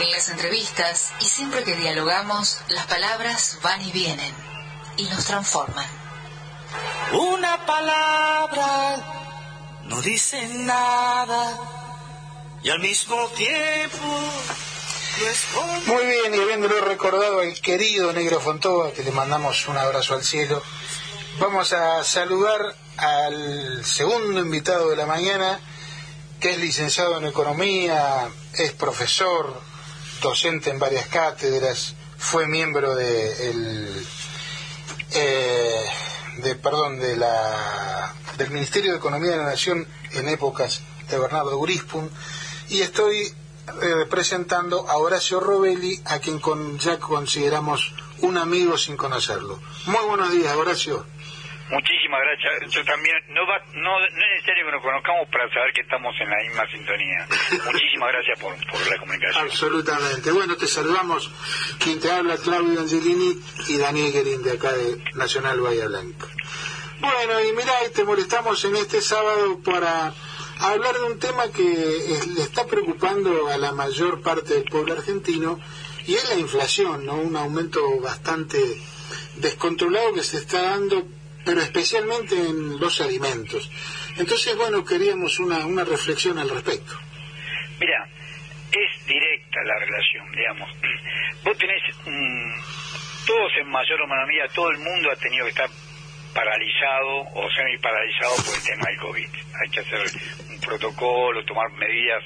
En las entrevistas y siempre que dialogamos, las palabras van y vienen y nos transforman. Una palabra no dice nada y al mismo tiempo muy bien, y habiéndolo recordado al querido Negro Fontova, que le mandamos un abrazo al cielo, vamos a saludar al segundo invitado de la mañana, que es licenciado en Economía, es profesor, docente en varias cátedras, fue miembro de el, eh, de perdón de la del Ministerio de Economía de la Nación en épocas de Bernardo Grispun y estoy eh, presentando a Horacio Robelli, a quien ya consideramos un amigo sin conocerlo. Muy buenos días, Horacio. Muchísimas gracias. Yo también, no, va, no, es necesario que nos conozcamos para saber que estamos en la misma sintonía. Muchísimas gracias por, por, la comunicación. Absolutamente. Bueno, te saludamos. Quien te habla, Claudio Angelini y Daniel Guerín, de acá de Nacional Bahía Blanca. Bueno, y mirá, te molestamos en este sábado para hablar de un tema que le está preocupando a la mayor parte del pueblo argentino y es la inflación, ¿no? Un aumento bastante descontrolado que se está dando, pero especialmente en los alimentos. Entonces, bueno, queríamos una, una reflexión al respecto. Mira, es directa la relación, digamos. Vos tenés, todos en mayor o menor medida, todo el mundo ha tenido que estar paralizado o semi paralizado por el tema del COVID. Hay que hacer un protocolo, tomar medidas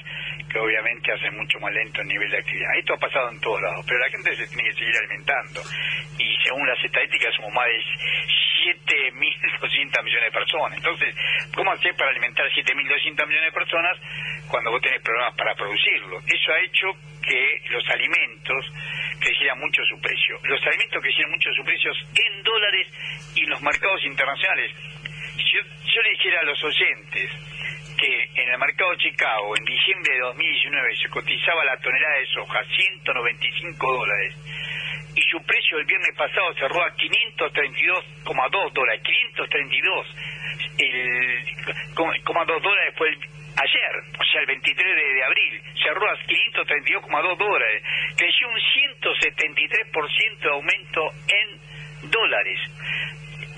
que obviamente hacen mucho más lento el nivel de actividad. Esto ha pasado en todos lados, pero la gente se tiene que seguir alimentando. Y según las estadísticas somos más de 7.200 millones de personas. Entonces, ¿cómo hacer para alimentar 7.200 millones de personas cuando vos tenés problemas para producirlo? Eso ha hecho que los alimentos crecieran mucho su precio. Los alimentos crecieron mucho sus precios en dólares y en los mercados internacionales. Yo, yo le dijera a los oyentes en el mercado de Chicago, en diciembre de 2019, se cotizaba la tonelada de soja 195 dólares y su precio el viernes pasado cerró a 532,2 dólares, 532, el, 2 dólares fue ayer, o sea, el 23 de, abril, cerró a 532,2 dólares, creció un 173% de aumento en dólares.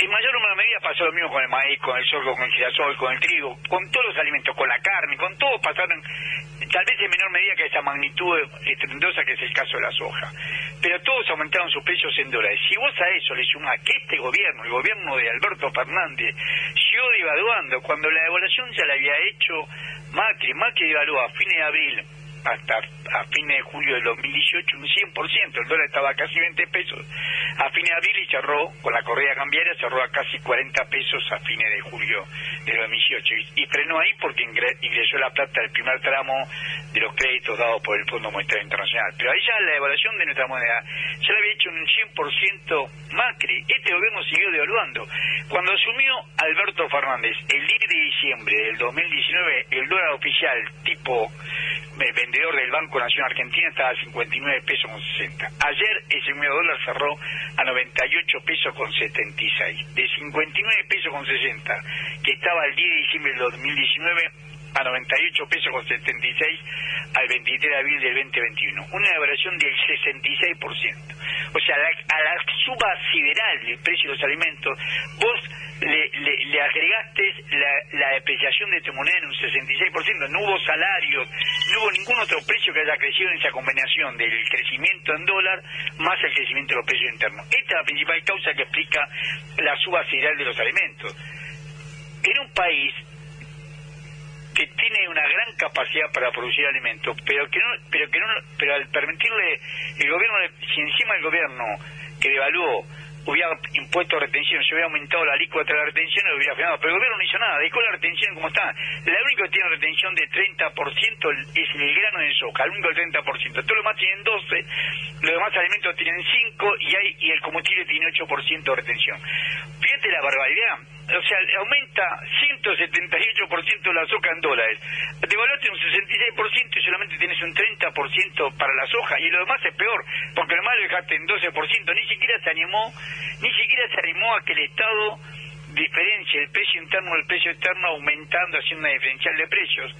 En mayor o menor medida pasó lo mismo con el maíz, con el sorgo, con el girasol, con el trigo, con todos los alimentos, con la carne, con todo pasaron, tal vez en menor medida que esa magnitud estrendosa que es el caso de la soja. Pero todos aumentaron sus precios en dólares. Si vos a eso le sumás que este gobierno, el gobierno de Alberto Fernández, siguió devaluando cuando la devaluación ya la había hecho Macri, Macri devaluó a fines de abril hasta a fines de julio del 2018 un 100%, el dólar estaba a casi 20 pesos a fines de abril y cerró, con la correa cambiaria, cerró a casi 40 pesos a fines de julio del 2018 y, frenó ahí porque ingresó la plata del primer tramo de los créditos dados por el Fondo Monetario Internacional. Pero ahí ya la evaluación de nuestra moneda ya la había hecho un 100% Macri. Este gobierno siguió devaluando. Cuando asumió Alberto Fernández el 10 de diciembre del 2019, el dólar oficial tipo vendedor del Banco Nacional Argentina estaba a 59 pesos con 60. Ayer ese mismo dólar cerró a 98 pesos con 76. De 59 pesos con 60, que estaba el 10 de diciembre del 2019, a 98 pesos con 76 al 23 de abril del 2021. Una devaluación del 66%. O sea, a la suba sideral del precio de los alimentos, vos le, le, agregaste la, la, depreciación de tu moneda en un 66%. No hubo salarios, no hubo ningún otro precio que haya crecido en esa combinación del crecimiento en dólar más el crecimiento de los precios internos. Esta es la principal causa que explica la suba sideral de los alimentos. En un país que tiene una gran capacidad para producir alimentos, pero que no, pero que no, pero al permitirle el gobierno, si encima el gobierno que devaluó hubiera impuesto retención, se hubiera aumentado la alícuota de la retención, lo hubiera frenado. Pero el gobierno no hizo nada, dejó la retención como está. La única que tiene retención de 30% es el grano de soja, el único del 30%. Todos los demás tienen 12, los demás alimentos tienen 5 y, hay, y el combustible tiene 8% de retención. Fíjate la barbaridad. O sea, aumenta 178% la soja en dólares. Devaluaste un 66% y solamente tienes un 30% para la soja. Y lo demás es peor, porque lo demás lo dejaste en 12%. Ni siquiera se animó ni siquiera se animó a que el Estado diferencie el precio interno del precio externo aumentando, haciendo una diferencial de precios.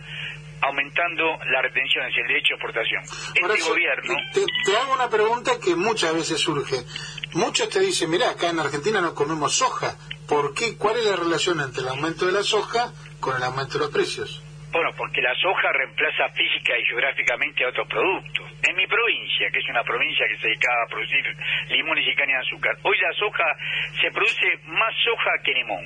Aumentando las retenciones el derecho a exportación. Este gobierno... Te, hago una pregunta que muchas veces surge. Muchos te dicen, mira, acá en Argentina no comemos soja. ¿Por qué? ¿Cuál es la relación entre el aumento de la soja con el aumento de los precios? Bueno, porque la soja reemplaza física y geográficamente a otros productos. En mi provincia, que es una provincia que se dedicaba a producir limones y caña de azúcar, hoy la soja se produce más soja que limón.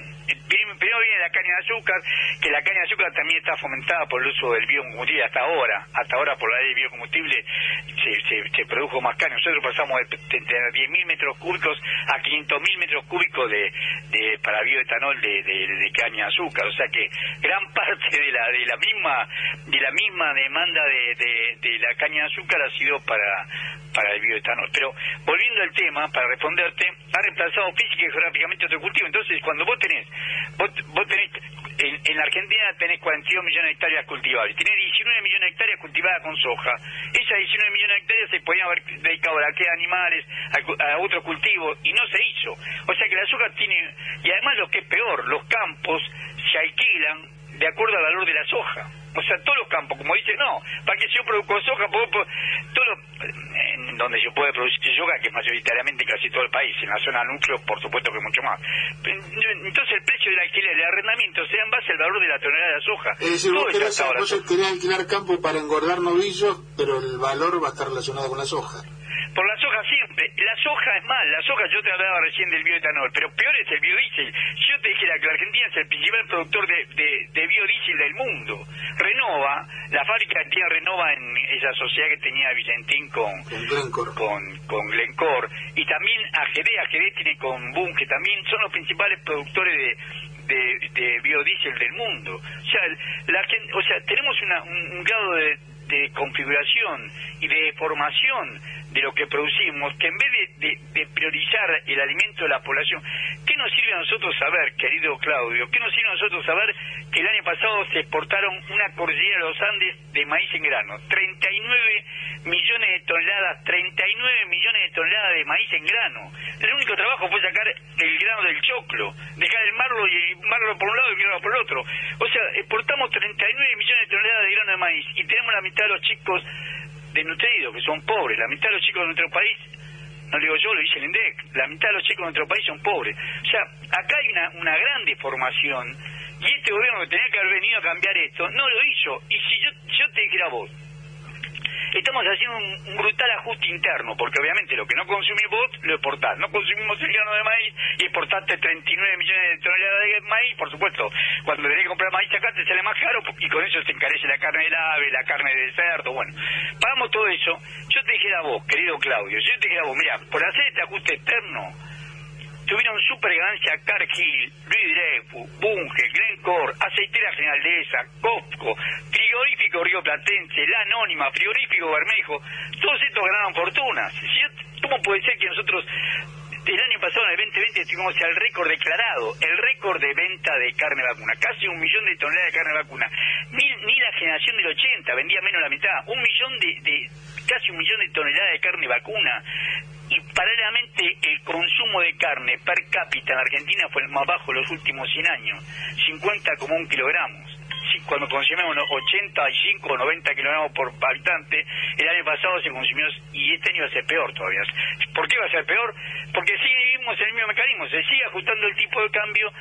Primero viene la caña de azúcar, que la caña de azúcar también está fomentada por el uso del biocombustible hasta ahora. Hasta ahora por la ley de biocombustible se, se, produjo más caña. Nosotros pasamos de, de, 10.000 metros cúbicos a 500.000 metros cúbicos de, de para bioetanol de, de, caña de azúcar. O sea que gran parte de la, de la misma de la misma demanda de, de, la caña de azúcar ha sido para para el bioetanol. Pero volviendo al tema, para responderte, ha reemplazado física y geográficamente otro cultivo. Entonces, cuando vos tenés, vos, vos tenés en, la Argentina tenés 42 millones de hectáreas cultivables, tenés 19 millones de hectáreas cultivadas con soja. Esas 19 millones de hectáreas se podían haber dedicado a la de animales, a, a otro cultivo, y no se hizo. O sea que la soja tiene, y además lo que es peor, los campos se alquilan de acuerdo al valor de la soja. O sea, todos los campos, como dice, no, para que yo produzco soja, puedo, todo en donde se puede producir soja, que es mayoritariamente casi todo el país, en la zona núcleo, por supuesto que mucho más. Entonces el precio del alquiler, del arrendamiento, sea en base al valor de la tonelada de soja. Es decir, vos querés, alquilar campo para engordar novillos, pero el valor va a estar relacionado con la soja. Soja siempre. La soja es mal. La soja, yo te hablaba recién del bioetanol, pero peor es el biodiesel. Si yo te dijera que la Argentina es el principal productor de, de, biodiesel del mundo. Renova, la fábrica que tiene Renova en esa sociedad que tenía Vicentín con, con, con Glencore. Y también AGD, AGD tiene con Boom, que también son los principales productores de, de, biodiesel del mundo. O sea, la, o sea tenemos una, un, grado de, de configuración y de formación de lo que producimos, que en vez de, priorizar el alimento de la población, ¿qué nos sirve a nosotros saber, querido Claudio? ¿Qué nos sirve a nosotros saber que el año pasado se exportaron una cordillera de los Andes de maíz en grano? 39 millones de toneladas, 39 millones de toneladas de maíz en grano. El único trabajo fue sacar el grano del choclo, dejar el marlo y el marlo por un lado y el grano por el otro. O sea, exportamos 39 millones de toneladas maíz y tenemos la mitad de los chicos desnutridos, que son pobres. La mitad de los chicos de nuestro país, no lo digo yo, lo dice el INDEC, la mitad de los chicos de nuestro país son pobres. O sea, acá hay una, una gran deformación y este gobierno que tenía que haber venido a cambiar esto, no lo hizo. Y si yo, yo te dijera vos, estamos haciendo un, brutal ajuste interno, porque obviamente lo que no consumís vos, lo exportás. No consumimos el grano de maíz y exportaste 39 millones de toneladas de maíz, por supuesto, cuando tenés que comprar maíz acá te sale más caro y con eso se encarece la carne del ave, la carne de cerdo, bueno. Pagamos todo eso. Yo te dijera a vos, querido Claudio, yo te dijera a vos, mira, por hacer este ajuste externo, tuvieron super ganancia Cargill, Luis Dreyfus, Bunge, Glencore, Aceitera Generaldeza, Copco, Frigorífico Río Platense, La Anónima, Frigorífico Bermejo, todos estos ganaron fortunas. ¿Cómo puede ser que nosotros el año pasado, en el 2020, tuvimos el récord declarado, el récord de venta de carne vacuna, casi un millón de toneladas de carne vacuna. Ni, la generación del 80 vendía menos la mitad, un millón de, de, casi un millón de toneladas de carne vacuna paralelamente el consumo de carne per cápita en Argentina fue el más bajo en los últimos 100 años, 50,1 kilogramos. Cuando consumimos 85 o 90 kilogramos por habitante, el año pasado se consumió y este año va a ser peor todavía. ¿Por qué va a ser peor? Porque seguimos el mismo mecanismo, se sigue ajustando el tipo de cambio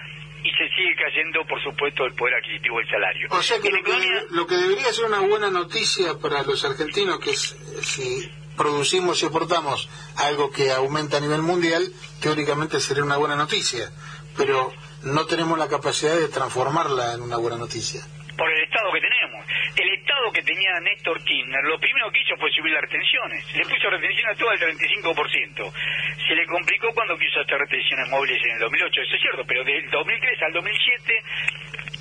y se sigue cayendo, por supuesto, el poder adquisitivo del salario. O sea que lo, que lo que debería ser una buena noticia para los argentinos, que es si producimos y exportamos algo que aumenta a nivel mundial, teóricamente sería una buena noticia, pero no tenemos la capacidad de transformarla en una buena noticia. Por el Estado que tenemos. El Estado que tenía Néstor Kirchner, lo primero que hizo fue subir las retenciones. Le puso retenciones a todo al 35%. Se le complicó cuando quiso hacer retenciones móviles en el 2008, eso es cierto, pero del 2003 al 2007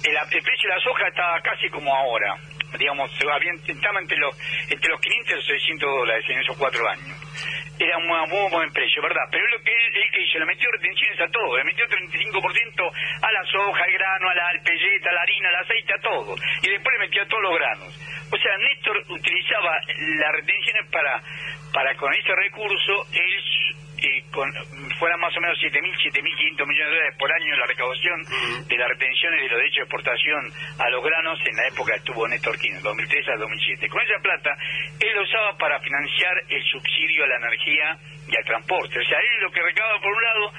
el, el precio de la soja estaba casi como ahora digamos, se estaba entre los, entre los 500 y los 600 dólares en esos cuatro años. Era un muy buen precio, ¿verdad? Pero lo que él, que hizo, le metió retenciones a todo, le metió 35% a la soja, al grano, a la alpelleta, a la harina, al aceite, a todo. Y después le metió a todos los granos. O sea, Néstor utilizaba las retenciones para, para con ese recurso, él que con, fueran más o menos 7.000, 7.500 millones de dólares por año la recaudación de las retenciones de los derechos de exportación a los granos en la época que estuvo Néstor Kirchner, 2003 al 2007. Con esa plata, él lo usaba para financiar el subsidio a la energía y al transporte. O sea, él lo que recaba por un lado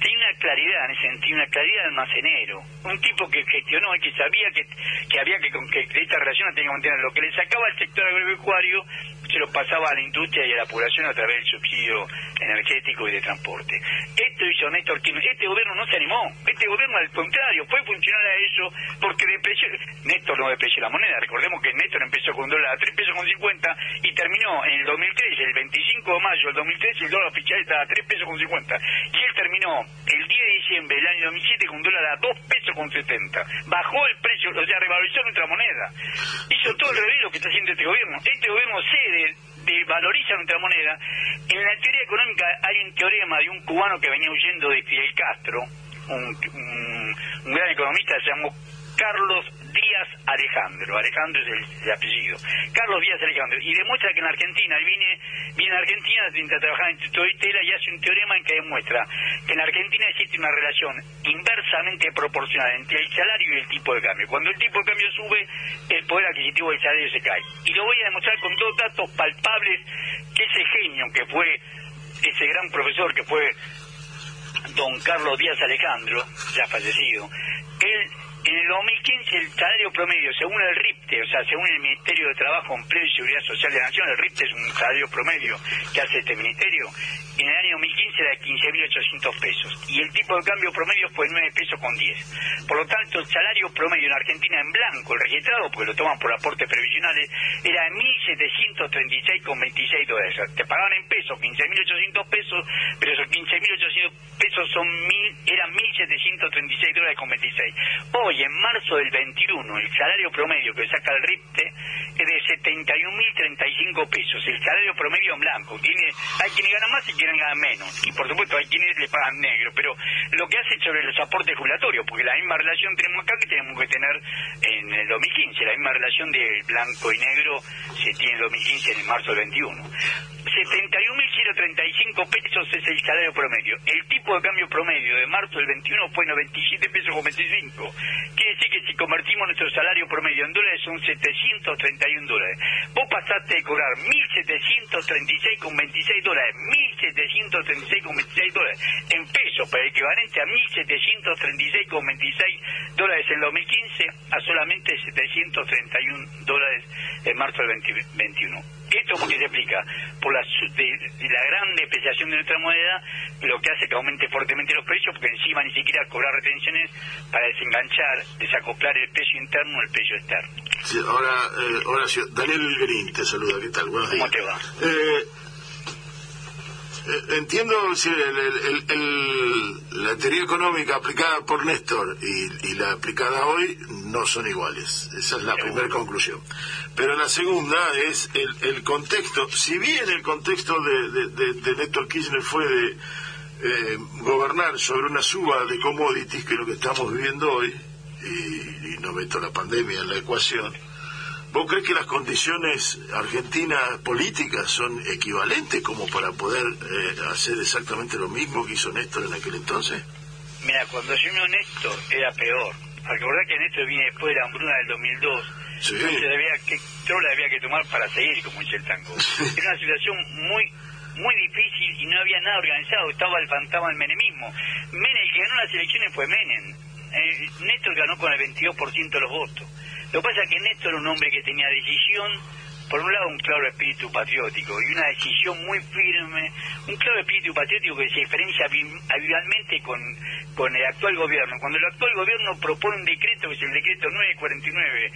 tiene una claridad en ese sentido, una claridad de almacenero. Un tipo que gestionó y que sabía que, que había que, que, esta relación la tenía que mantener. Lo que le sacaba al sector agropecuario se lo pasaba a la industria y a la población a través del subsidio energético y de transporte. Esto hizo Néstor Kirchner. Este gobierno no se animó. Este gobierno, al contrario, fue funcional a eso porque depreció. Néstor no depreció la moneda. Recordemos que Néstor empezó con dólar a 3 pesos con 50 y terminó en el 2003, el 25 de mayo del 2003, el dólar oficial estaba a 3 pesos con 50. Y él terminó el 10 de diciembre del año 2007 con dólar a 2 pesos con 70. Bajó el precio, o sea, revalorizó nuestra moneda. Hizo todo el revés lo que está haciendo este gobierno. Este gobierno cede de valoriza nuestra moneda. En la teoría económica hay un teorema de un cubano que venía huyendo de Fidel Castro, un, un gran economista, se llamó Carlos Díaz Alejandro, Alejandro es el, apellido, Carlos Díaz Alejandro, y demuestra que en Argentina, él viene, viene a Argentina, intenta trabajar en Tela y hace un teorema en que demuestra que en Argentina existe una relación inversamente proporcional entre el salario y el tipo de cambio. Cuando el tipo de cambio sube, el poder adquisitivo del salario se cae. Y lo voy a demostrar con dos datos palpables que ese genio que fue, ese gran profesor que fue don Carlos Díaz Alejandro, ya fallecido, él en el 2015 el salario promedio, según el RIPTE, o sea, según el Ministerio de Trabajo, Empleo y Seguridad Social de la Nación, el RIPTE es un salario promedio que hace este ministerio, en el año 2015 era de 15.800 pesos y el tipo de cambio promedio fue 9 pesos con 10. Por lo tanto, el salario promedio en Argentina en blanco, el registrado, porque lo toman por aportes previsionales, era de 1.736,26 dólares. Te pagaban en pesos 15.800 pesos, pero esos 15.800 pesos son mil, eran 1.736 dólares con 26. Hoy en marzo del 21 el salario promedio que saca el RIPTE es de 71.035 pesos, el salario promedio en blanco. Hay quienes ganan más y quienes ganan menos, y por supuesto hay quienes le pagan negro, pero lo que hace sobre los aportes jubilatorios, porque la misma relación tenemos acá que tenemos que tener en el 2015, la misma relación de blanco y negro se tiene en 2015 en marzo del 21. 71.035 pesos es el salario promedio. El tipo de cambio promedio de marzo del 21 fue 97 pesos con 25. Quiere decir que si convertimos nuestro salario promedio en dólares son 731 dólares. Vos pasaste de cobrar 1.736,26 dólares, 1.736,26 dólares en pesos, para el equivalente a 1.736,26 dólares en 2015 a solamente 731 dólares en marzo del 2021. Esto porque se explica por la, la gran depreciación de nuestra moneda, lo que hace que aumente fuertemente los precios, porque encima ni siquiera cobrar retenciones para desenganchar, desacoplar el precio interno al precio externo. Sí, ahora, eh, Horacio, Daniel Green te saluda, ¿qué tal? Buenos días. ¿Cómo te va? Eh, eh, entiendo la teoría económica aplicada por Néstor y, la aplicada hoy no son iguales. Esa es la primera conclusión. Pero la segunda es el, contexto. Si bien el contexto de, Néstor Kirchner fue de eh, gobernar sobre una suba de commodities, que es lo que estamos viviendo hoy, y no meto la pandemia en la ecuación, ¿Vos crees que las condiciones argentinas políticas son equivalentes como para poder eh, hacer exactamente lo mismo que hizo Néstor en aquel entonces? Mira, cuando yo me Néstor era peor. Recordar que Néstor viene después de la hambruna del 2002. Sí. Entonces había que, trola había que tomar para seguir, como dice el tango. Era una situación muy muy difícil y no había nada organizado. Estaba el fantasma del menemismo. Menem, el que ganó las elecciones fue Menem. Eh, Néstor ganó con el 22% de los votos. Lo que pasa es que Néstor era un hombre que tenía decisión, por un lado un claro espíritu patriótico y una decisión muy firme, un claro espíritu patriótico que se diferencia habitualmente con, con el actual gobierno. Cuando el actual gobierno propone un decreto, que es el decreto 949,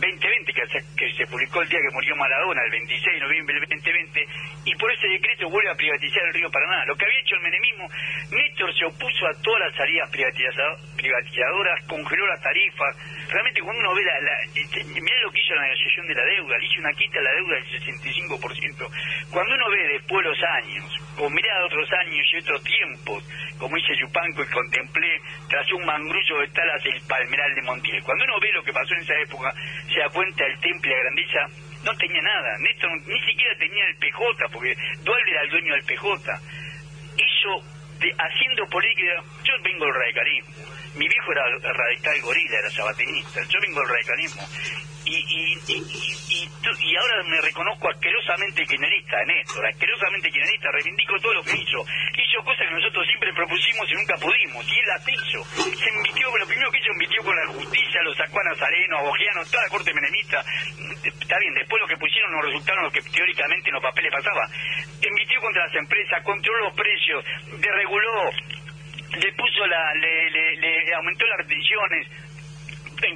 2020, que se, publicó el día que murió Maradona, el 26 de noviembre del 2020, y por ese decreto vuelve a privatizar el río Paraná. Lo que había hecho el menemismo, Néstor se opuso a todas las salidas privatizadoras, congeló las tarifas. Realmente cuando uno ve la... la este, mira lo que hizo la negociación de la deuda, le hizo una quita a la deuda del 65%. Cuando uno ve después los años, con mirada de otros años y otros tiempos, como dice Yupanco y contemplé tras un mangrullo de talas el palmeral de Montiel. Cuando uno ve lo que pasó en esa época, se da cuenta el temple de grandeza no tenía nada. Néstor ni siquiera tenía el PJ, porque Dualde era el dueño del PJ. hizo, de, haciendo política, yo vengo del radicalismo, mi viejo era radical gorila, era sabatinista, yo vengo del radicalismo, y, y, y, y, ahora me reconozco asquerosamente kirchnerista, Néstor, asquerosamente kirchnerista, reivindico todo lo que hizo. Hizo cosas que nosotros siempre propusimos y nunca pudimos, y él las hizo. Se invirtió, lo primero que hizo, invirtió con la justicia, lo sacó a Nazareno, a Bogiano, toda la corte menemista. Está bien, después lo que pusieron no resultaron lo que teóricamente en los papeles pasaba. Invirtió contra las empresas, controló los precios, desreguló, le puso la, le, le, le aumentó las retenciones,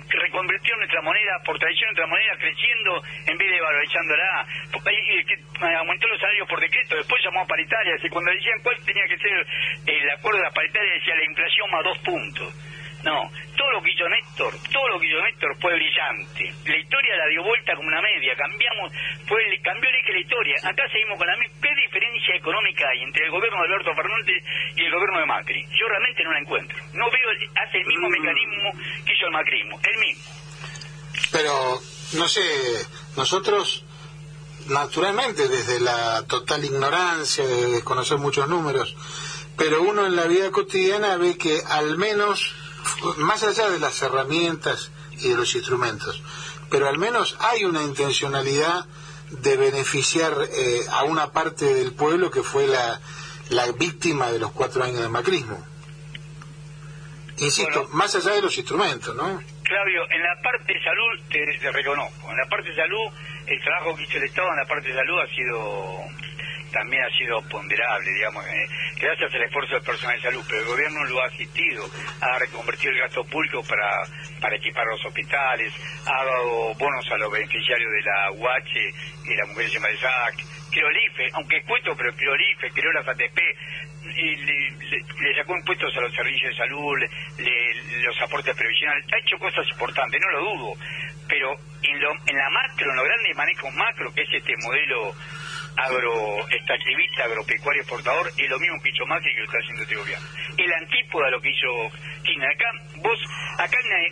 reconvirtió nuestra moneda, por tradición nuestra moneda creciendo en vez de valorizándola, eh, aumentó los salarios por decreto, después llamó a paritarias y cuando decían cuál tenía que ser el acuerdo de la paritaria decía la inflación más dos puntos. No, todo lo que hizo Néstor, todo lo que hizo Néstor fue brillante. La historia la dio vuelta como una media, cambiamos, fue cambió el eje de la historia. Acá seguimos con la misma. ¿Qué diferencia económica hay entre el gobierno de Alberto Fernández y el gobierno de Macri? Yo realmente no la encuentro. No veo, hace el mismo mecanismo que hizo el macrismo, el mismo. Pero, no sé, nosotros naturalmente desde la total ignorancia, de desconocer muchos números, pero uno en la vida cotidiana ve que al menos más allá de las herramientas y de los instrumentos, pero al menos hay una intencionalidad de beneficiar eh, a una parte del pueblo que fue la, la víctima de los cuatro años de macrismo. Insisto, más allá de los instrumentos, ¿no? Claudio, en la parte de salud te, reconozco, en la parte de salud el trabajo que hizo el Estado en la parte de salud ha sido también ha sido ponderable, digamos, eh, gracias al esfuerzo del personal de salud, pero el gobierno lo ha asistido, ha reconvertido el gasto público para, para equipar los hospitales, ha dado bonos a los beneficiarios de la UH y la mujer embarazadas, creó el IFE, aunque es cuento, pero creó el IFE, creó las ATP, le, sacó impuestos a los servicios de salud, los aportes previsionales, ha hecho cosas importantes, no lo dudo, pero en, lo, en la macro, en los grandes manejos macro, que es este modelo agroextractivista, agropecuario exportador, es lo mismo que hizo Macri que lo está haciendo este. El antípoda de lo que hizo Kirchner. Acá, vos, acá hay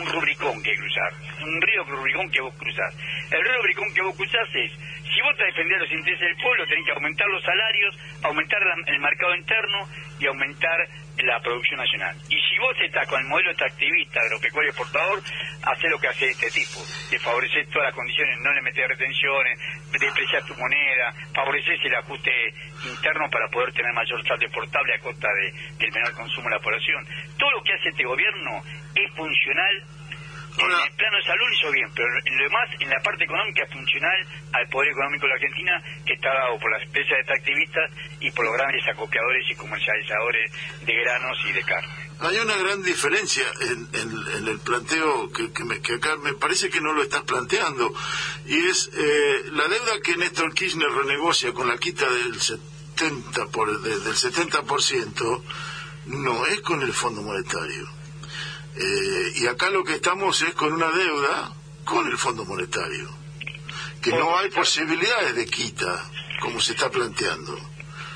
un, rubricón que cruzar, un río rubricón que vos cruzás. El río rubricón que vos cruzás es, si vos te defender los intereses del pueblo, tenés que aumentar los salarios, aumentar el mercado interno y aumentar la producción nacional. Y si vos estás con el modelo extractivista, agropecuario exportador, hace lo que hace este tipo, de favorecer todas las condiciones, no le meter retenciones, despreciar tu moneda, favorecer el ajuste interno para poder tener mayor saldo exportable a costa de, del menor consumo de la población. Todo lo que hace este gobierno es funcional en el plano de salud hizo bien, pero en lo demás, en la parte económica, funcional al poder económico de la Argentina, que está dado por las empresas extractivistas y por los grandes acopiadores y comercializadores de granos y de carne. Hay una gran diferencia en, el planteo que, que, acá me parece que no lo estás planteando, y es eh, la deuda que Néstor Kirchner renegocia con la quita del 70%, por, del 70% no es con el Fondo Monetario eh, y acá lo que estamos es con una deuda con el Fondo Monetario, que no hay posibilidades de quita, como se está planteando.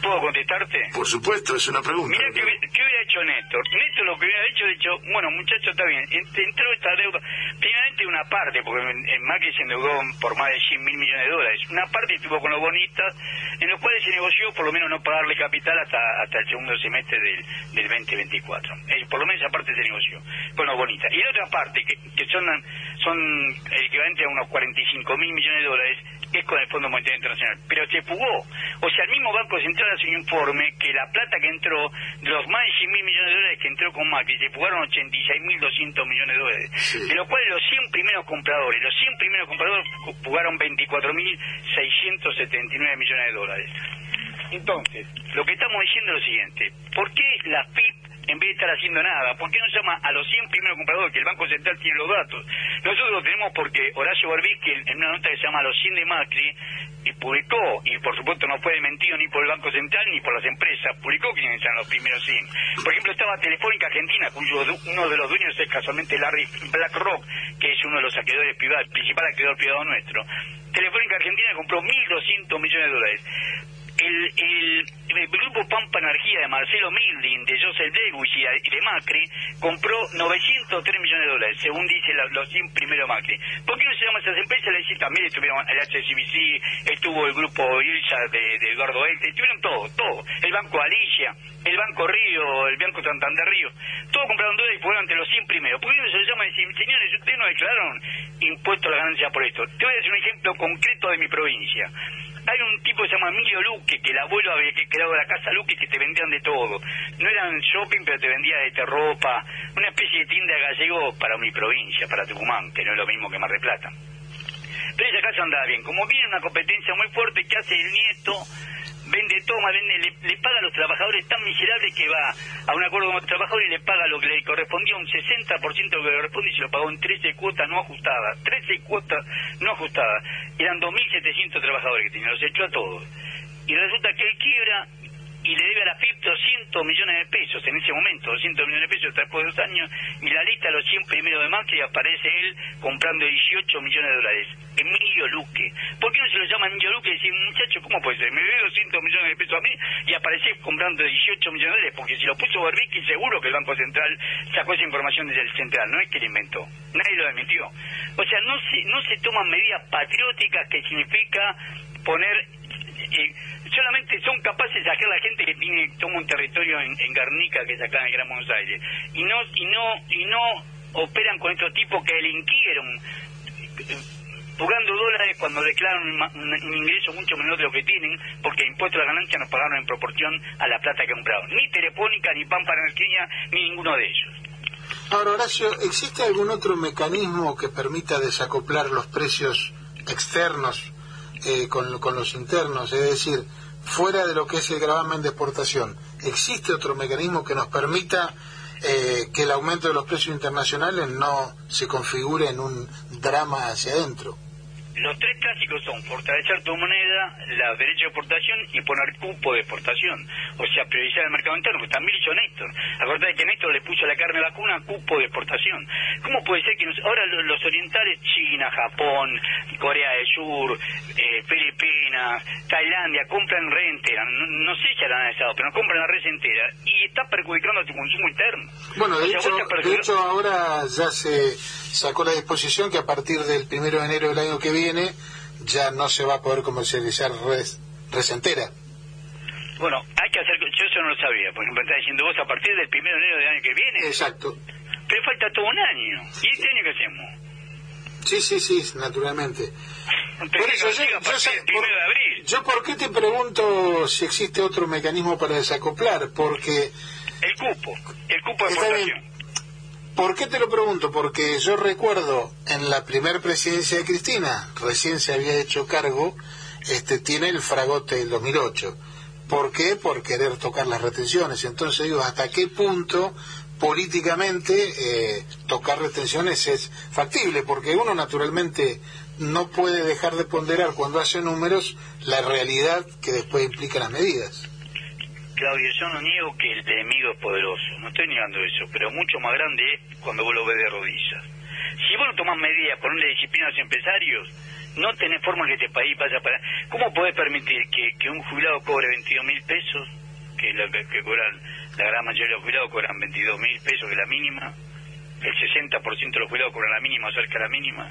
¿Puedo contestarte? Por supuesto, es una pregunta. Mira, ¿qué, hubiera hecho Néstor? Néstor lo que hubiera hecho, dicho, bueno, muchachos, está bien, entró esta deuda, finalmente una parte, porque en Macri se endeudó por más de 100 mil millones de dólares, una parte estuvo con los bonistas, en los cuales se negoció por lo menos no pagarle capital hasta hasta el segundo semestre del, del 2024. Eh, por lo menos esa parte se negoció con los bonistas. Y la otra parte, que, que son, son equivalente a unos 45 mil millones de dólares, es con el Fondo Monetario Internacional. Pero se fugó. O sea, el mismo Banco Central hace un informe que la plata que entró, de los más de 100 mil millones de dólares que entró con Macri, se fugaron 86 mil 200 millones de dólares. De los cuales los 100 primeros compradores, los 100 primeros compradores fugaron 24 mil 679 millones de dólares. Entonces, lo que estamos diciendo es lo siguiente. ¿Por qué la FIP en vez de estar haciendo nada. ¿Por qué no llama a los 100 primeros compradores, que el Banco Central tiene los datos? Nosotros lo tenemos porque Horacio Barbisky, en una nota que se llama Los 100 de Macri, y publicó, y por supuesto no fue desmentido ni por el Banco Central ni por las empresas, publicó quiénes eran los primeros 100. Por ejemplo, estaba Telefónica Argentina, cuyo uno de los dueños es casualmente Larry BlackRock, que es uno de los acreedores privados, el principal acreedor privado nuestro. Telefónica Argentina compró 1.200 millones de dólares el, grupo Pampa Energía de Marcelo Milding, de Joseph Lewis y de Macri, compró 903 millones de dólares, según dice los 100 primeros Macri. ¿Por qué no se llaman esas empresas? Le decir, también estuvieron el HSBC, estuvo el grupo Ilsa de, Eduardo Elte, estuvieron todos, todo. El Banco Alicia, el Banco Río, el Banco Santander Río, todos compraron dólares y fueron entre los 100 primeros. ¿Por qué no se les llama decir, señores, ustedes no declararon impuesto a la ganancia por esto? Te voy a decir un ejemplo concreto de mi provincia. Hay un tipo que se llama Emilio Luque, que el abuelo había creado la casa Luque, que te vendían de todo. No eran shopping, pero te vendía de ropa, una especie de tienda gallego para mi provincia, para Tucumán, que no es lo mismo que Mar del Plata. Pero esa casa andaba bien. Como viene una competencia muy fuerte que hace el nieto, vende, toma, vende, le, paga a los trabajadores tan miserables que va a un acuerdo con los trabajadores y le paga lo que le correspondía, un 60% de lo que le corresponde y se lo pagó en 13 cuotas no ajustadas. 13 cuotas no ajustadas. Eran 2.700 trabajadores que tenía, los echó a todos. Y resulta que él quiebra y le debe a la FIP 200 millones de pesos en ese momento, 200 millones de pesos después de dos años, y la lista de los 100 primeros de Macri aparece él comprando 18 millones de dólares. Emilio Luque. ¿Por qué no se lo llama Emilio Luque y decir, muchacho, ¿cómo puede ser? Me debe 200 millones de pesos a mí y aparece comprando 18 millones de dólares, porque si lo puso Berbisky seguro que el Banco Central sacó esa información desde el Central, no es que lo inventó, nadie lo admitió. O sea, no se, no se toman medidas patrióticas que significa poner... Eh, solamente son capaces de hacer la gente que tiene toma un territorio en, en que es acá en Gran Buenos y no y no y no operan con estos tipos que delinquieron jugando dólares cuando declaran un, ingreso mucho menor de lo que tienen, porque impuestos a la ganancia nos pagaron en proporción a la plata que compraron. Ni Telefónica, ni Pampa Energía, ni ninguno de ellos. Ahora, Horacio, ¿existe algún otro mecanismo que permita desacoplar los precios externos eh, con, con los internos? Es decir, fuera de lo que es el gravamen de exportación, ¿existe otro mecanismo que nos permita eh, que el aumento de los precios internacionales no se configure en un drama hacia adentro? Los tres clásicos son fortalecer tu moneda, la derecha de exportación y poner cupo de exportación. O sea, priorizar el mercado interno, que también hizo Néstor. Acordate que Néstor le puso a la carne vacuna cupo de exportación. ¿Cómo puede ser que ahora los, orientales, China, Japón, Corea del Sur, eh, Filipinas, Tailandia, compran renta, no, sé si la han estado, pero no compran la red entera y está perjudicando a tu consumo interno. Bueno, de, hecho, de hecho ahora ya se sacó la disposición que a partir del primero de enero del año que viene ya no se va a poder comercializar res, entera. Bueno, hay que hacer, yo eso no lo sabía, por ejemplo, está diciendo vos a partir del primero de enero del año que viene. Exacto. Pero falta todo un año. ¿Y este año qué hacemos? Sí, sí, sí, naturalmente. por eso yo, yo, yo por qué te pregunto si existe otro mecanismo para desacoplar, porque... El cupo, el cupo de exportación. ¿Por qué te lo pregunto? Porque yo recuerdo en la primera presidencia de Cristina, recién se había hecho cargo, este tiene el fragote del 2008. ¿Por qué? Por querer tocar las retenciones. Entonces digo, ¿hasta qué punto políticamente eh, tocar retenciones es factible? Porque uno naturalmente no puede dejar de ponderar cuando hace números la realidad que después implica las medidas. Claudio, yo no niego que el enemigo es poderoso, no estoy negando eso, pero mucho más grande es cuando vos lo ves de rodillas. Si vos no tomás medidas, ponerle disciplina a los empresarios, no tenés forma que este país vaya para... ¿Cómo podés permitir que, un jubilado cobre 22 mil pesos, que es lo que, cobran, la gran mayoría de los jubilados cobran 22 mil pesos, que es la mínima, el 60% de los jubilados cobran la mínima o cerca de la mínima,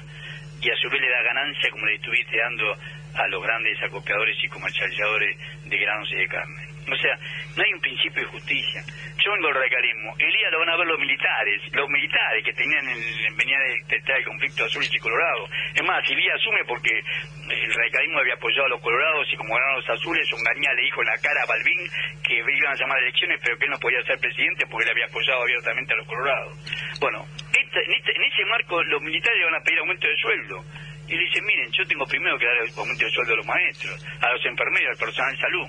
y a su vez le da ganancia como le estuviste dando a los grandes acopiadores y comercializadores de granos y de carne. O sea, no hay un principio de justicia. Yo vengo al radicalismo. El día lo van a ver los militares, los militares que tenían el, venía de, el conflicto azul y colorado. Es más, Silvia asume porque el radicalismo había apoyado a los colorados y como ganaron los azules, Ungañá le dijo en la cara a Balbín que iban a llamar elecciones, pero que él no podía ser presidente porque él había apoyado abiertamente a los colorados. Bueno, este, en, ese marco los militares le van a pedir aumento de sueldo. Y le dicen, miren, yo tengo primero que dar aumento de sueldo a los maestros, a los enfermeros, al personal de salud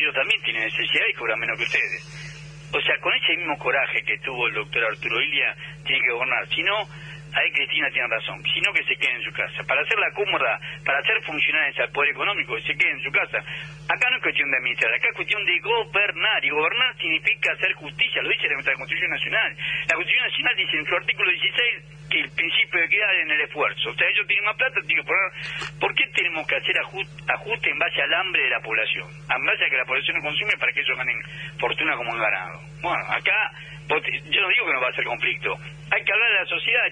ellos también tienen necesidad y cobran menos que ustedes. O sea, con ese mismo coraje que tuvo el doctor Arturo Ilia, tiene que gobernar. Si no, ahí Cristina tiene razón. Si no, que se quede en su casa. Para hacerla cómoda, para hacer funcionar ese poder económico, que se quede en su casa. Acá no es cuestión de administrar, acá es cuestión de gobernar. Y gobernar significa hacer justicia, lo dice la Constitución Nacional. La Constitución Nacional dice en su artículo 16 que el principio de equidad en el esfuerzo. O sea, ellos tienen más plata, tienen que poner... ¿Por qué tenemos que hacer ajuste en base al hambre de la población? En base a que la población no consume para que ellos ganen fortuna como han ganado. Bueno, acá yo no digo que no va a ser conflicto. Hay que hablar de la sociedad.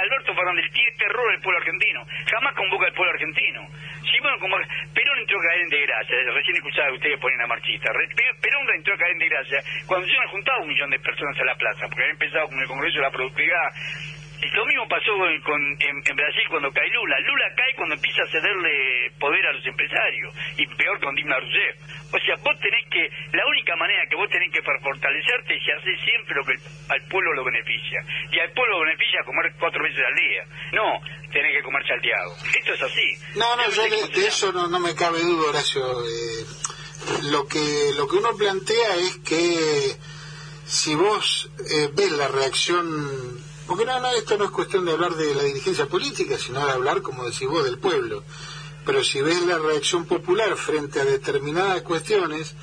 Alberto Fernández tiene terror del pueblo argentino. Jamás convoca al pueblo argentino. Sí, bueno, como Perón entró a caer en desgracia. Recién escuchaba que ustedes ponen a marchista. Perón entró a caer en desgracia cuando yo me juntado un millón de personas a la plaza, porque había empezado con el Congreso de la Productividad lo mismo pasó con, en, Brasil cuando cae Lula. Lula cae cuando empieza a cederle poder a los empresarios. Y peor con Dilma Rousseff. O sea, vos tenés que... La única manera que vos tenés que fortalecerte es hacer siempre lo que al pueblo lo beneficia. Y al pueblo lo beneficia comer cuatro veces al día. No, tenés que comer salteado. Esto es así. No, no, yo de, eso no, me cabe duda, Horacio. Eh, lo, que, lo que uno plantea es que si vos eh, ves la reacción porque no, no, esto no es cuestión de hablar de la dirigencia política, sino de hablar, como decís vos, del pueblo. Pero si ves la reacción popular frente a determinadas cuestiones,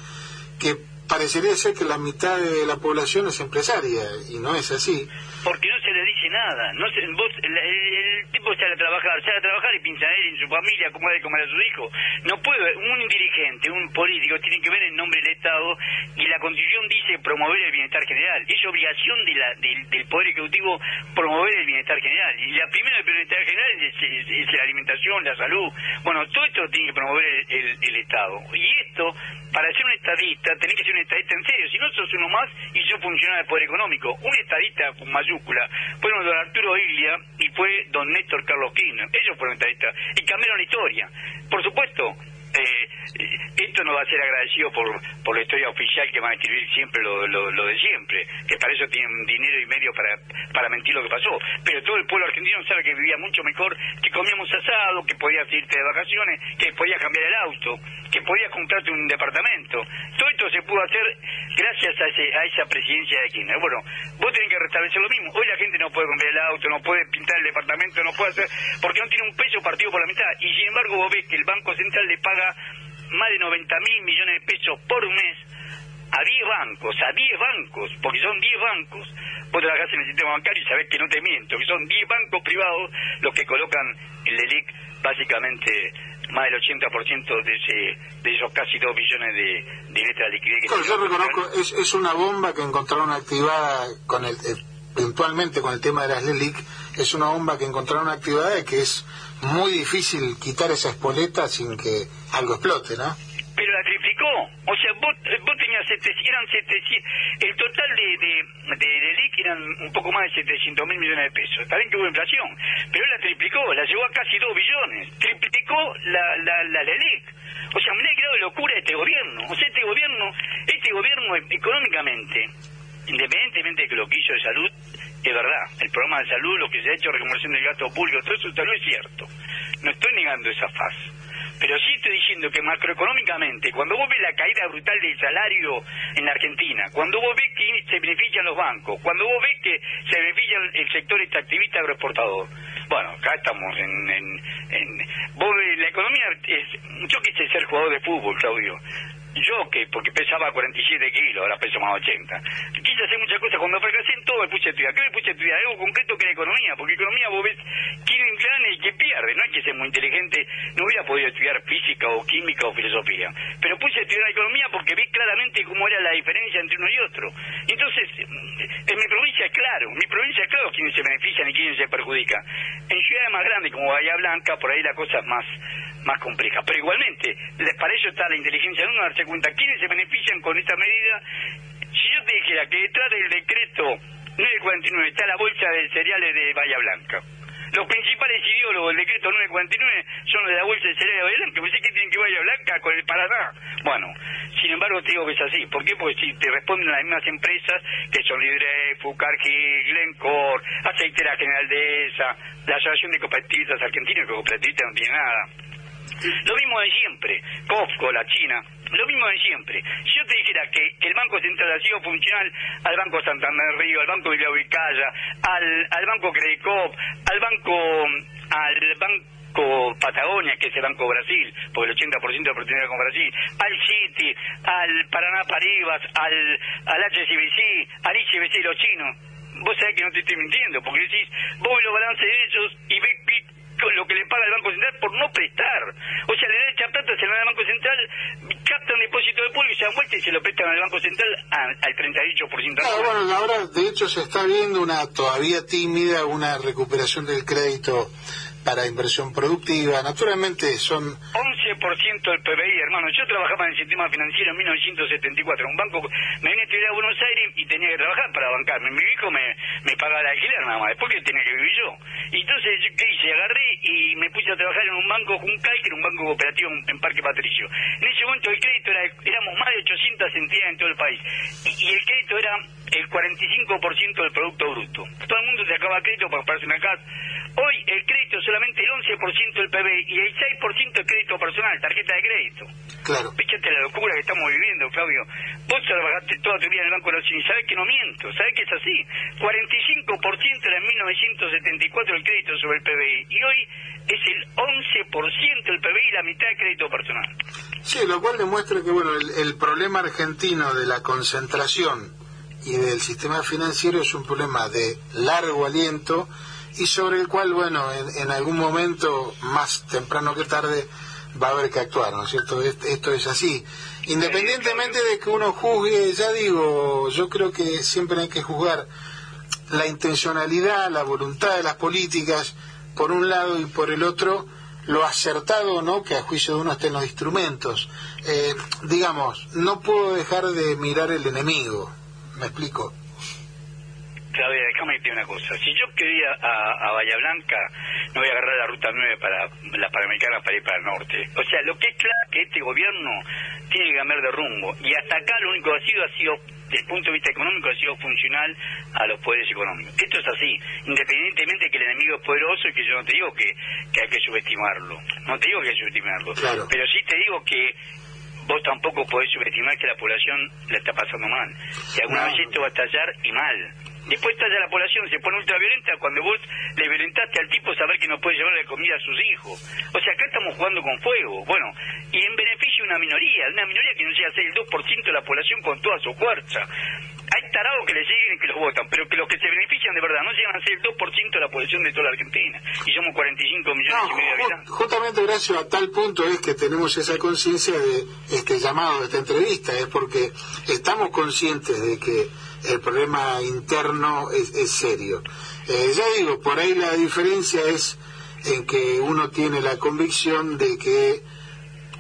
que parecería ser que la mitad de la población es empresaria, y no es así. Porque no se le dice nada. No se, vos, el, tipo sale a trabajar, sale a trabajar y piensa él en su familia, cómo de comer a sus hijos. No puede, un dirigente, un político, tiene que ver en nombre del Estado, y la Constitución dice promover el bienestar general. Es obligación de la, del Poder Ejecutivo promover el bienestar general. Y la primera del bienestar general es, la alimentación, la salud. Bueno, todo esto tiene que promover el, el Estado. Y esto para ser un estadista tenés que ser un estadista en serio, si no sos uno más y sos funcionario del poder económico. Un estadista con mayúscula fue don Arturo Iglia y fue don Néstor Carlos Kirchner. Ellos fueron estadistas y cambiaron la historia. Por supuesto, eh, esto no va a ser agradecido por, por la historia oficial que van a escribir siempre lo, lo, de siempre, que para eso tienen dinero y medio para, para mentir lo que pasó. Pero todo el pueblo argentino sabe que vivía mucho mejor, que comíamos asado, que podías irte de vacaciones, que podías cambiar el auto, que podías comprarte un departamento. Todo esto se pudo hacer gracias a, ese, a esa presidencia de Kirchner. Bueno, vos tenés que restablecer lo mismo. Hoy la gente no puede comprar el auto, no puede pintar el departamento, no puede hacer, porque no tiene un peso partido por la mitad. Y sin embargo vos ves que el Banco Central le paga más de 90 mil millones de pesos por mes a 10 bancos, a 10 bancos, porque son 10 bancos. Vos trabajás en el sistema bancario y sabés que no te miento, que son 10 bancos privados los que colocan el DELIC básicamente más del 80% de, ese, de esos casi 2 billones de, de letras de liquidez. Que yo reconozco, es, es una bomba que encontraron activada con el, eventualmente con el tema de las LELIC, es una bomba que encontraron activada y que es muy difícil quitar esa espoleta sin que algo explote, ¿no? Pero la triplicó. O sea, vos, vos tenías, eran 700, el total de, de, de, LIC eran un poco más de 700 mil millones de pesos. Está bien que hubo inflación, pero él la triplicó, la llevó a casi 2 billones. Triplicó la, la, la, LIC. O sea, me ha quedado de locura este gobierno. O sea, este gobierno, este gobierno económicamente, independientemente de que lo que hizo de salud, es verdad, el programa de salud, lo que se ha hecho, reconversión del gasto público, todo eso tal es cierto. No estoy negando esa fase. Pero sí estoy diciendo que macroeconómicamente, cuando vos ves la caída brutal del salario en la Argentina, cuando vos ves que se benefician los bancos, cuando vos ves que se beneficia el sector extractivista agroexportador, bueno, acá estamos en... en, vos ves, la economía es... Yo quise ser jugador de fútbol, Claudio yo que porque pesaba 47 kilos, ahora peso más 80. Quise hacer muchas cosas, cuando fracasé en todo me puse a estudiar. ¿Qué me puse a estudiar? Algo concreto que era economía, porque economía vos ves quién gana y quién pierde, no hay que ser muy inteligente, no hubiera podido estudiar física o química o filosofía. Pero puse a estudiar economía porque vi claramente cómo era la diferencia entre uno y otro. Entonces, en mi provincia es claro, mi provincia es claro quiénes se benefician y quiénes se perjudican. En ciudades más grandes como Bahía Blanca, por ahí la cosa es más más compleja. Pero igualmente, para ello está la inteligencia de uno darse cuenta quiénes se benefician con esta medida. Si yo te dijera que detrás del decreto 949 está la bolsa de cereales de Bahía Blanca, los principales ideólogos del decreto 949 son los de la bolsa de cereales de Bahía Blanca, pues que tienen que Bahía Blanca con el Paraná. Bueno, sin embargo te digo que es así. ¿Por qué? Porque si te responden las mismas empresas que son Libre, Fucargi, Glencore, Aceitera General de esa, la Asociación de Cooperativistas Argentinos, que cooperativistas no tiene nada lo mismo de siempre, COFCO, la China, lo mismo de siempre. Si yo te dijera que, el Banco Central ha sido funcional al Banco Santander Río, al Banco Vicaya, al, al Banco Credicop, al Banco, al Banco Patagonia, que es el Banco Brasil, porque el 80% de oportunidad con Brasil, al Citi, al Paraná Paribas, al, al HCBC, al ICBC, los chinos vos sabés que no te estoy mintiendo, porque decís, vos los balances de ellos y ves lo que le paga el Banco Central por no prestar. O sea, le da echa plata, se lo da al Banco Central, captan depósito de polvo y se dan vuelta y se lo prestan al Banco Central al 38%. Claro, bueno, ahora de hecho se está viendo una todavía tímida, una recuperación del crédito para inversión productiva. Naturalmente son... 11% del PBI, hermano. Yo trabajaba en el sistema financiero en 1974. Un banco, me vine a estudiar a Buenos Aires y tenía que trabajar para bancarme. Mi hijo me, me pagaba el alquiler nada más. Después que tenía que vivir yo. Y entonces, ¿qué hice? Agarré y me puse a trabajar en un banco Juncal, que era un banco cooperativo en, Parque Patricio. En ese momento el crédito era, éramos más de 800 entidades en todo el país. Y, el crédito era el 45% del Producto Bruto. Todo el mundo se acaba crédito para comprarse una casa Hoy el crédito es solamente el 11% del PBI y el 6% de crédito personal, tarjeta de crédito. Claro. Fíjate la locura que estamos viviendo, Claudio. Vos trabajaste toda tu vida en el Banco de la Nación y sabés que no miento, sabés que es así. 45% era en 1974 el crédito sobre el PBI y hoy es el 11% del PBI y la mitad de crédito personal. Sí, lo cual demuestra que bueno el problema argentino de la concentración y del sistema financiero es un problema de largo aliento y sobre el cual, bueno, en, algún momento, más temprano que tarde, va a haber que actuar, ¿no es cierto? Esto es así. Independientemente de que uno juzgue, ya digo, yo creo que siempre hay que juzgar la intencionalidad, la voluntad de las políticas, por un lado y por el otro, lo acertado no que a juicio de uno estén los instrumentos. Eh, digamos, no puedo dejar de mirar el enemigo, ¿me explico? Claudia, déjame decirte una cosa. Si yo quería a, a Bahía Blanca, no voy a agarrar la ruta 9 para la Panamericana para ir para el norte. O sea, lo que es claro es que este gobierno tiene que cambiar de rumbo. Y hasta acá lo único que ha sido, ha sido, desde el punto de vista económico, ha sido funcional a los poderes económicos. Esto es así, independientemente de que el enemigo es poderoso y que yo no te digo que, que hay que subestimarlo. No te digo que hay que subestimarlo. Pero sí te digo que vos tampoco podés subestimar que la población la está pasando mal. Que alguna vez esto va a estallar y mal. Después está ya la población, se pone ultraviolenta cuando vos le violentaste al tipo saber que no puede llevarle comida a sus hijos. O sea, acá estamos jugando con fuego. Bueno, y en beneficio de una minoría, una minoría que no llega a ser el 2% de la población con toda su fuerza. Hay tarados que le siguen y que los votan, pero que los que se benefician de verdad no llegan a ser el 2% de la población de toda la Argentina. Y somos 45 millones y medio de habitantes. Justamente, gracias a tal punto es que tenemos esa conciencia de este llamado de esta entrevista, es porque estamos conscientes de que el problema interno es, serio. Eh, ya digo, por ahí la diferencia es en que uno tiene la convicción de que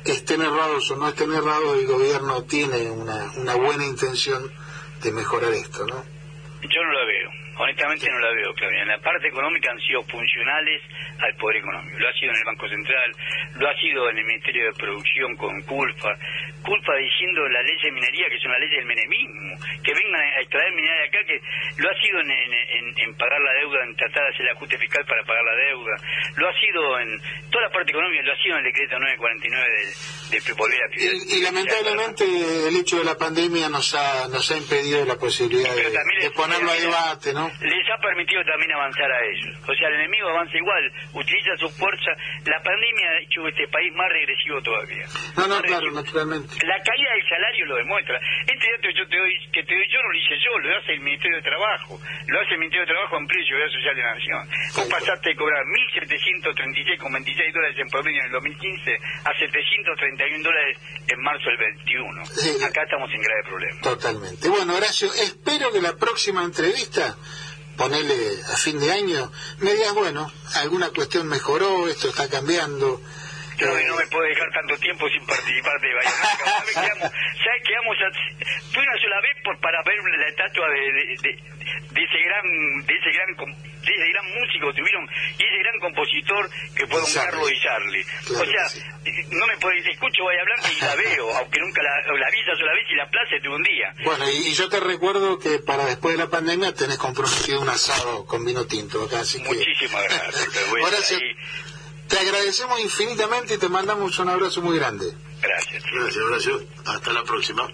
estén errados o no estén errados, el gobierno tiene una, una buena intención de mejorar esto, ¿no? Yo no la veo. Honestamente no la veo, Claudia. En la parte económica han sido funcionales al poder económico. Lo ha sido en el Banco Central, lo ha sido en el Ministerio de Producción con culpa, culpa diciendo la ley de minería, que es una ley del menemismo, que vengan a extraer minería de acá, que lo ha sido en, pagar la deuda, en tratar de hacer el ajuste fiscal para pagar la deuda, lo ha sido en toda la parte económica, lo ha sido en el decreto 949 del, del volver a y, y, lamentablemente el hecho de la pandemia nos ha, nos ha impedido la posibilidad de, de ponerlo a debate, ¿no? Les ha permitido también avanzar a ellos. O sea, el enemigo avanza igual, utiliza su fuerza. La pandemia ha hecho este país más regresivo todavía. No, no, claro, naturalmente. La caída del salario lo demuestra. Este dato que yo te doy, que te doy yo no lo hice yo, lo hace el Ministerio de Trabajo. Lo hace el Ministerio de Trabajo, Empleo y Seguridad Social de la Nación. Vos pasaste de cobrar 1.736,26 dólares en promedio en el 2015 a 731 dólares en marzo del 21. Acá estamos en grave problema. Totalmente. Bueno, Horacio, espero que la próxima entrevista ponerle a fin de año, me digas, bueno, alguna cuestión mejoró, esto está cambiando. Yo no me puedo dejar tanto tiempo sin participar de Bahía ¿Sabes qué vamos, ¿sabes qué vamos a... Fui una sola vez por, para ver la estatua de, de, de, ese gran de ese gran de ese gran músico tuvieron y ese gran compositor que fue don Carlos Di Charlie. o sea, no me puedo escucho Bahía Blanca y la veo, aunque nunca la, la vi sola vez y la plaza tuve un día. Bueno, y, yo te recuerdo que para después de la pandemia tenés comprometido un asado con vino tinto acá, así que... Muchísimas gracias. Ahora te agradecemos infinitamente y te mandamos un abrazo muy grande. Gracias. Gracias, Horacio. Hasta la próxima.